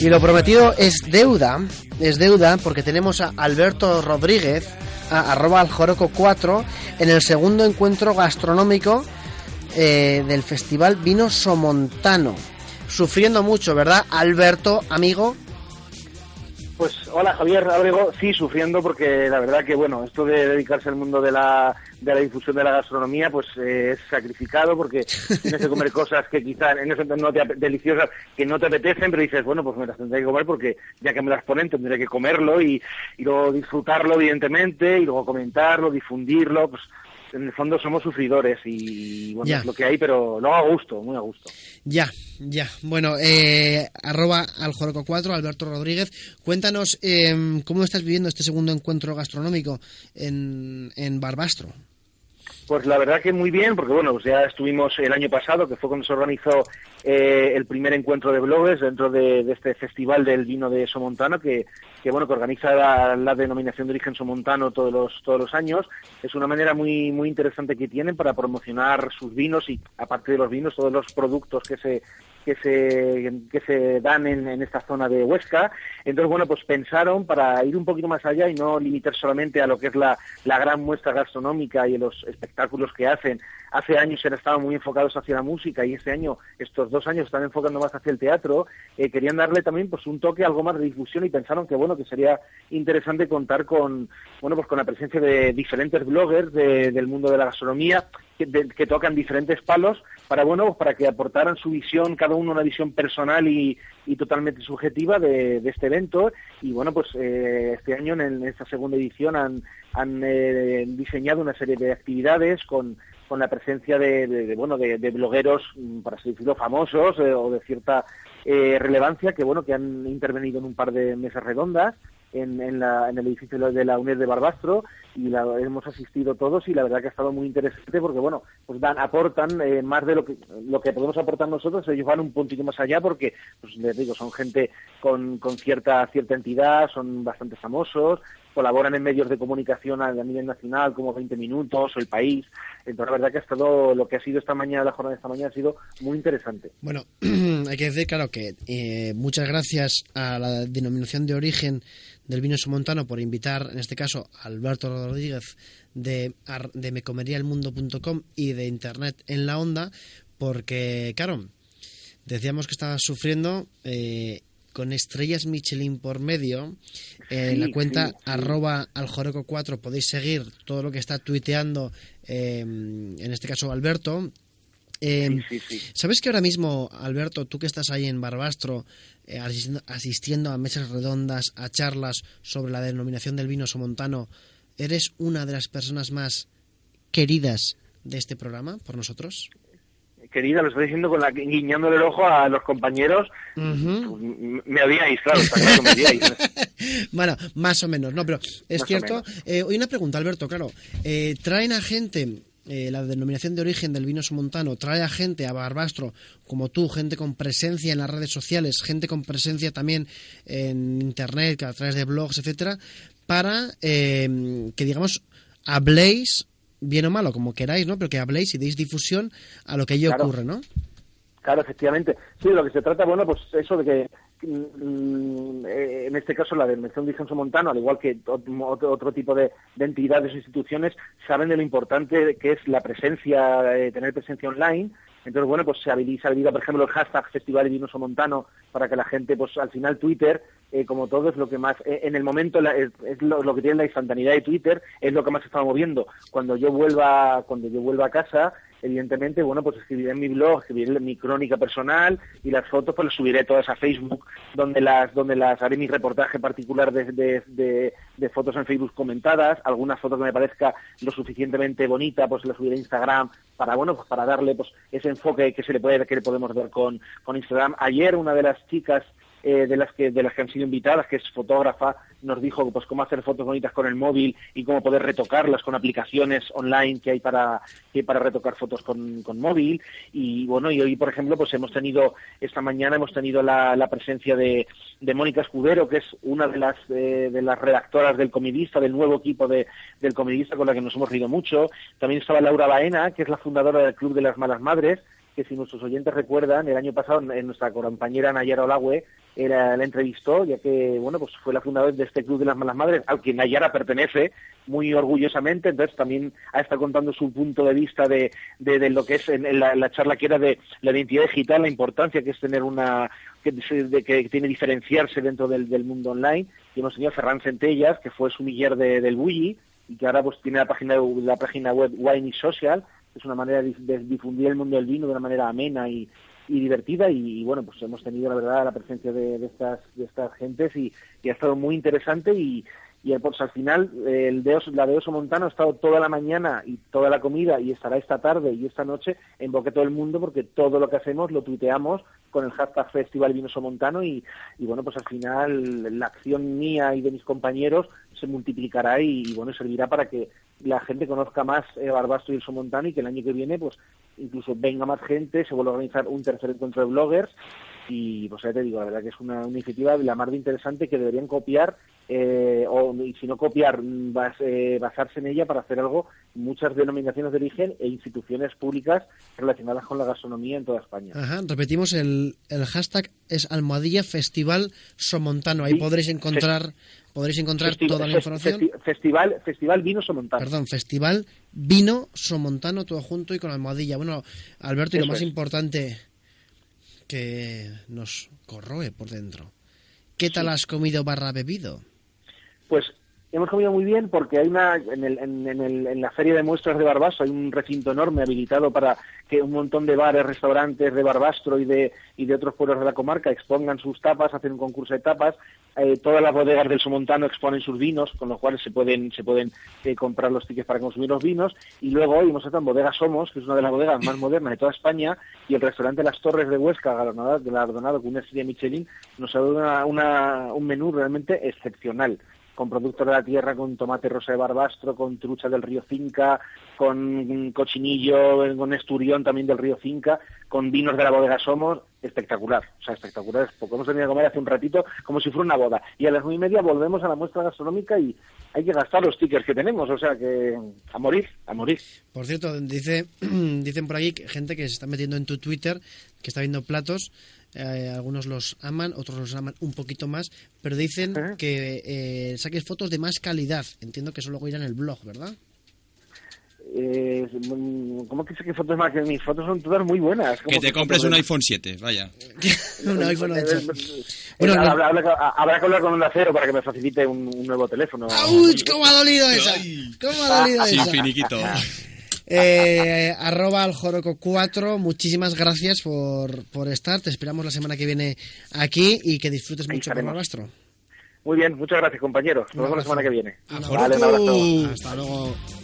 Y lo prometido es deuda, es deuda porque tenemos a Alberto Rodríguez, arroba aljoroco 4, en el segundo encuentro gastronómico eh, del Festival Vino Somontano. Sufriendo mucho, ¿verdad, Alberto, amigo? Pues hola Javier Abrego, sí sufriendo porque la verdad que bueno, esto de dedicarse al mundo de la, de la difusión de la gastronomía pues eh, es sacrificado porque tienes que comer cosas que quizás en ese no te deliciosas que no te apetecen, pero dices, bueno, pues me las tendré que comer porque ya que me las ponen tendré que comerlo y, y luego disfrutarlo evidentemente y luego comentarlo, difundirlo, pues en el fondo somos sufridores y bueno, es lo que hay, pero no a gusto, muy a gusto. Ya, ya. Bueno, eh, arroba al 4, Alberto Rodríguez. Cuéntanos eh, cómo estás viviendo este segundo encuentro gastronómico en, en Barbastro. Pues la verdad que muy bien, porque bueno, pues ya estuvimos el año pasado, que fue cuando se organizó eh, el primer encuentro de bloggers dentro de, este festival del vino de Somontano, que, bueno, que organiza la, denominación de origen Somontano todos los, todos los años. Es una manera muy, muy interesante que tienen para promocionar sus vinos y, aparte de los vinos, todos los productos que se, que se, que se dan en, en, esta zona de Huesca. Entonces, bueno, pues pensaron para ir un poquito más allá y no limitar solamente a lo que es la, la gran muestra gastronómica y los espectáculos que hacen. Hace años han estado muy enfocados hacia la música y este año, estos dos años, están enfocando más hacia el teatro. Eh, querían darle también pues un toque, algo más de difusión y pensaron que, bueno, que sería interesante contar con, bueno, pues con la presencia de diferentes bloggers del mundo de la gastronomía que, tocan diferentes palos para bueno pues para que aportaran su visión cada una visión personal y, totalmente subjetiva de, este evento. Y bueno pues eh, este año en, esta segunda edición han, han eh, diseñado una serie de actividades con con la presencia de, bueno de, blogueros mm, para así decirlo famosos eh, o de cierta relevancia que bueno que han intervenido en un par de mesas redondas en, en, la, en el edificio de la UNED de Barbastro y la, hemos asistido todos y la verdad que ha estado muy interesante porque bueno pues dan aportan eh, más de lo que lo que podemos aportar nosotros ellos van un puntito más allá porque pues les digo son gente con, con cierta cierta entidad son bastante famosos colaboran en medios de comunicación a, nivel nacional como 20 minutos o el país. Entonces la verdad que ha estado lo que ha sido esta mañana la jornada de esta mañana ha sido muy interesante. Bueno hay que decir claro que eh, muchas gracias a la denominación de origen del vino somontano por invitar, en este caso, a Alberto Rodríguez de, de mecomerialmundo.com y de Internet en la onda, porque, claro, decíamos que estaba sufriendo eh, con estrellas Michelin por medio. En la cuenta arroba aljoroco4 podéis seguir todo lo que está tuiteando, eh, en este caso Alberto, eh, ¿Sabes que ahora mismo, Alberto, tú que estás ahí en Barbastro, eh, asistiendo, a mesas redondas, a charlas sobre la denominación del vino somontano, eres una de las personas más queridas de este programa por nosotros? Querida, lo estoy diciendo con la, guiñándole el ojo a los compañeros. Me odiáis, claro, claro me odiáis. bueno, más o menos, no, pero es cierto. Eh, hoy una pregunta, Alberto, claro. Eh, traen a gente eh, la denominación de origen del vino somontano trae a gente a Barbastro como tú, gente con presencia en las redes sociales, gente con presencia también en internet, a través de blogs, etcétera, para que digamos habléis bien o malo, como queráis, ¿no? Pero que habléis y deis difusión a lo que allí ocurre, ¿no? Claro, efectivamente. Sí, lo que se trata, bueno, pues eso de que Mm, eh, en este caso la Denominación de Origen Montano, al igual que otro, tipo de, entidades o instituciones, saben de lo importante que es la presencia, eh, tener presencia online. Entonces, bueno, pues se habilita, por ejemplo, el hashtag Festival Vinoso Montano para que la gente, pues al final Twitter, eh, como todo, es lo que más, en el momento, es, lo, que tiene la instantaneidad de Twitter, es lo que más se está moviendo. Cuando yo vuelva, cuando yo vuelva a casa, evidentemente, bueno, pues escribiré mi blog, escribiré mi crónica personal y las fotos pues las subiré todas a Facebook, donde las, donde las haré mi reportaje particular de, fotos en Facebook comentadas, algunas fotos que me parezca lo suficientemente bonita, pues las subiré a Instagram para, bueno, pues para darle pues ese enfoque que se le puede, que le podemos ver con, con Instagram. Ayer una de las chicas eh, de las que de las que han sido invitadas, que es fotógrafa, nos dijo pues cómo hacer fotos bonitas con el móvil y cómo poder retocarlas con aplicaciones online que hay para que para retocar fotos con, con móvil. Y bueno y hoy por ejemplo pues hemos tenido esta mañana hemos tenido la, la presencia de, de Mónica Escudero que es una de las eh, de las redactoras del Comidista del nuevo equipo de, del Comidista con la que nos hemos reído mucho. También estaba Laura Baena que es la fundadora del Club de las Malas Madres que si nuestros oyentes recuerdan, el año pasado en nuestra compañera Nayara Olagüe era, la entrevistó, ya que, bueno, pues fue la fundadora de este Club de las Malas Madres, al que Nayara pertenece muy orgullosamente, entonces también ha estado contando su punto de vista de, de, lo que es en la, charla que era de la identidad digital, la importancia que es tener una, que, de, que tiene diferenciarse dentro del, del, mundo online, y hemos tenido a Ferran Centellas, que fue sumiller de, del Bulli, y que ahora pues tiene la página, la página web Wine Social, que es una manera de difundir el mundo del vino de una manera amena y, y divertida y, bueno pues hemos tenido la verdad la presencia de, estas de estas gentes y, ha estado muy interesante y, y pues al final el de la de Oso Montano ha estado toda la mañana y toda la comida y estará esta tarde y esta noche en boque todo el mundo porque todo lo que hacemos lo tuiteamos con el hashtag Festival Vinoso Montano y, y bueno pues al final la acción mía y de mis compañeros se multiplicará y, y bueno servirá para que la gente conozca más eh, Barbastro y el Somontano y que el año que viene pues incluso venga más gente, se vuelva a organizar un tercer encuentro de bloggers y pues ya te digo, la verdad que es una, iniciativa de la más de interesante que deberían copiar eh, o y si no copiar, eh, basarse en ella para hacer algo muchas denominaciones de origen e instituciones públicas relacionadas con la gastronomía en toda España. Ajá, repetimos, el, el hashtag es Almohadilla Festival Somontano. Ahí podréis encontrar podréis encontrar toda la información. festival, festival Vino Somontano. Perdón, Festival Vino Somontano, todo junto y con Almohadilla. Bueno, Alberto, y lo más importante que nos corroe por dentro. ¿Qué tal has comido barra bebido? Pues hemos comido muy bien porque hay una en, el, en, el, en, la feria de muestras de Barbaso hay un recinto enorme habilitado para que un montón de bares, restaurantes de Barbastro y de y de otros pueblos de la comarca expongan sus tapas, hacen un concurso de tapas. Eh, todas las bodegas del Somontano exponen sus vinos, con los cuales se pueden se pueden eh, comprar los tickets para consumir los vinos. Y luego hoy hemos estado en Bodega Somos, que es una de las bodegas más modernas de toda España, y el restaurante Las Torres de Huesca, galardonado, con una serie Michelin, nos ha dado una, un menú realmente excepcional con productos de la tierra, con tomate rosa de barbastro, con trucha del río Cinca, con cochinillo, con esturión también del río Cinca, con vinos de la bodega Somos, espectacular, o sea, espectacular. Porque hemos venido a comer hace un ratito como si fuera una boda. Y a las nueve y media volvemos a la muestra gastronómica y hay que gastar los tickets que tenemos, o sea que a morir, a morir. Por cierto, dice, dicen por aquí gente que se está metiendo en tu Twitter, que está viendo platos eh, algunos los aman, otros los aman un poquito más, pero dicen que eh, saques fotos de más calidad. Entiendo que eso luego irá en el blog, ¿verdad? Eh, ¿Cómo que saques fotos más? Que mis fotos son todas muy buenas. Que te compres un iPhone 7, vaya. un iPhone 8. Eh, bueno, habrá, que hablar con un acero para que me facilite un, nuevo teléfono. ¡Auch! ¿Cómo ha dolido esa? ¿Cómo ha dolido esa? Sin finiquito. Eh, arroba al Joroco 4, muchísimas gracias por, por estar. Te esperamos la semana que viene aquí y que disfrutes mucho con nuestro. Muy bien, muchas gracias compañeros. Nos vemos la semana que viene. Hasta luego.